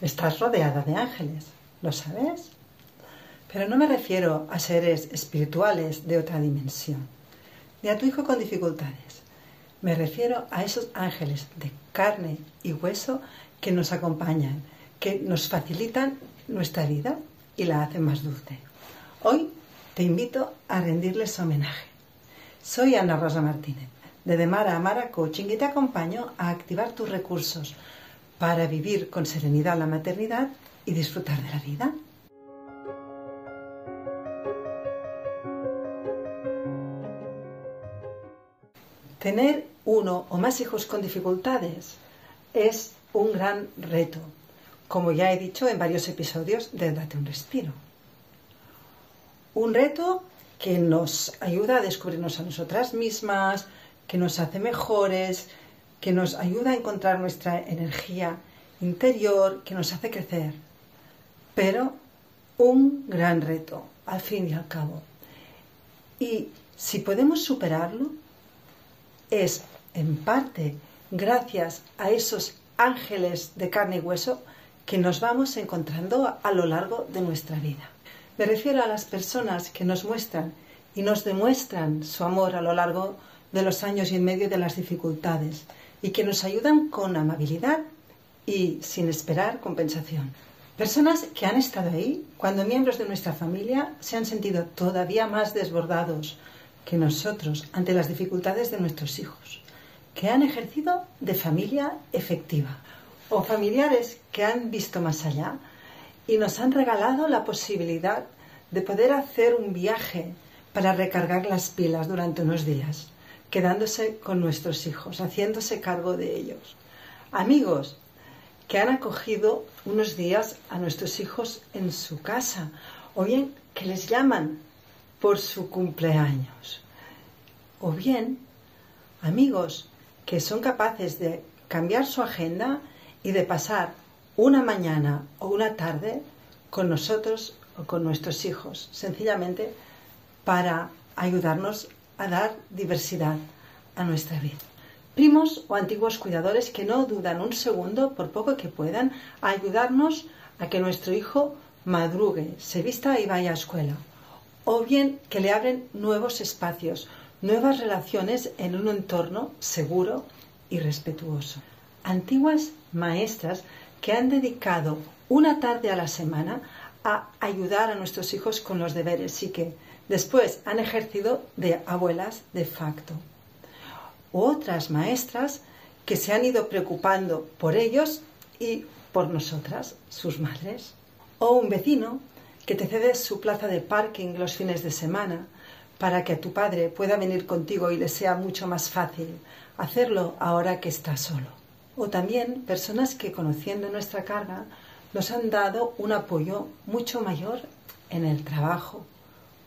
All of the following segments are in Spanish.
Estás rodeada de ángeles, ¿lo sabes? Pero no me refiero a seres espirituales de otra dimensión, ni a tu hijo con dificultades. Me refiero a esos ángeles de carne y hueso que nos acompañan, que nos facilitan nuestra vida y la hacen más dulce. Hoy te invito a rendirles homenaje. Soy Ana Rosa Martínez, de Demara a Mara Coaching, y te acompaño a activar tus recursos para vivir con serenidad la maternidad y disfrutar de la vida. Tener uno o más hijos con dificultades es un gran reto, como ya he dicho en varios episodios de Date un respiro. Un reto que nos ayuda a descubrirnos a nosotras mismas, que nos hace mejores, que nos ayuda a encontrar nuestra energía interior, que nos hace crecer. Pero un gran reto, al fin y al cabo. Y si podemos superarlo, es en parte gracias a esos ángeles de carne y hueso que nos vamos encontrando a lo largo de nuestra vida. Me refiero a las personas que nos muestran y nos demuestran su amor a lo largo de los años y en medio de las dificultades y que nos ayudan con amabilidad y sin esperar compensación. Personas que han estado ahí cuando miembros de nuestra familia se han sentido todavía más desbordados que nosotros ante las dificultades de nuestros hijos, que han ejercido de familia efectiva o familiares que han visto más allá y nos han regalado la posibilidad de poder hacer un viaje para recargar las pilas durante unos días, quedándose con nuestros hijos, haciéndose cargo de ellos. Amigos que han acogido unos días a nuestros hijos en su casa, o bien que les llaman por su cumpleaños, o bien amigos que son capaces de cambiar su agenda y de pasar una mañana o una tarde con nosotros o con nuestros hijos, sencillamente para ayudarnos a dar diversidad a nuestra vida. Primos o antiguos cuidadores que no dudan un segundo, por poco que puedan, a ayudarnos a que nuestro hijo madrugue, se vista y vaya a escuela. O bien que le abren nuevos espacios, nuevas relaciones en un entorno seguro y respetuoso. Antiguas maestras que han dedicado una tarde a la semana a ayudar a nuestros hijos con los deberes y que después han ejercido de abuelas de facto. Otras maestras que se han ido preocupando por ellos y por nosotras, sus madres. O un vecino que te cede su plaza de parking los fines de semana para que tu padre pueda venir contigo y le sea mucho más fácil hacerlo ahora que está solo o también personas que conociendo nuestra carga nos han dado un apoyo mucho mayor en el trabajo,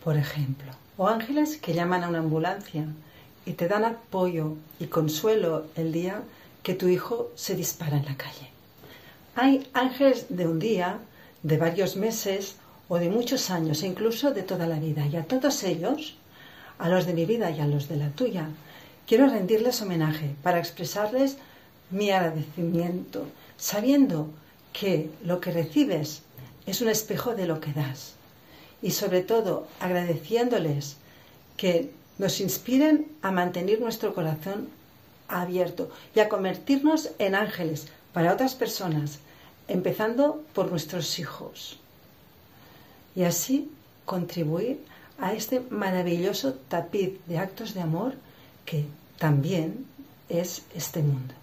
por ejemplo. O ángeles que llaman a una ambulancia y te dan apoyo y consuelo el día que tu hijo se dispara en la calle. Hay ángeles de un día, de varios meses o de muchos años e incluso de toda la vida. Y a todos ellos, a los de mi vida y a los de la tuya, quiero rendirles homenaje para expresarles mi agradecimiento, sabiendo que lo que recibes es un espejo de lo que das. Y sobre todo agradeciéndoles que nos inspiren a mantener nuestro corazón abierto y a convertirnos en ángeles para otras personas, empezando por nuestros hijos. Y así contribuir a este maravilloso tapiz de actos de amor que también es este mundo.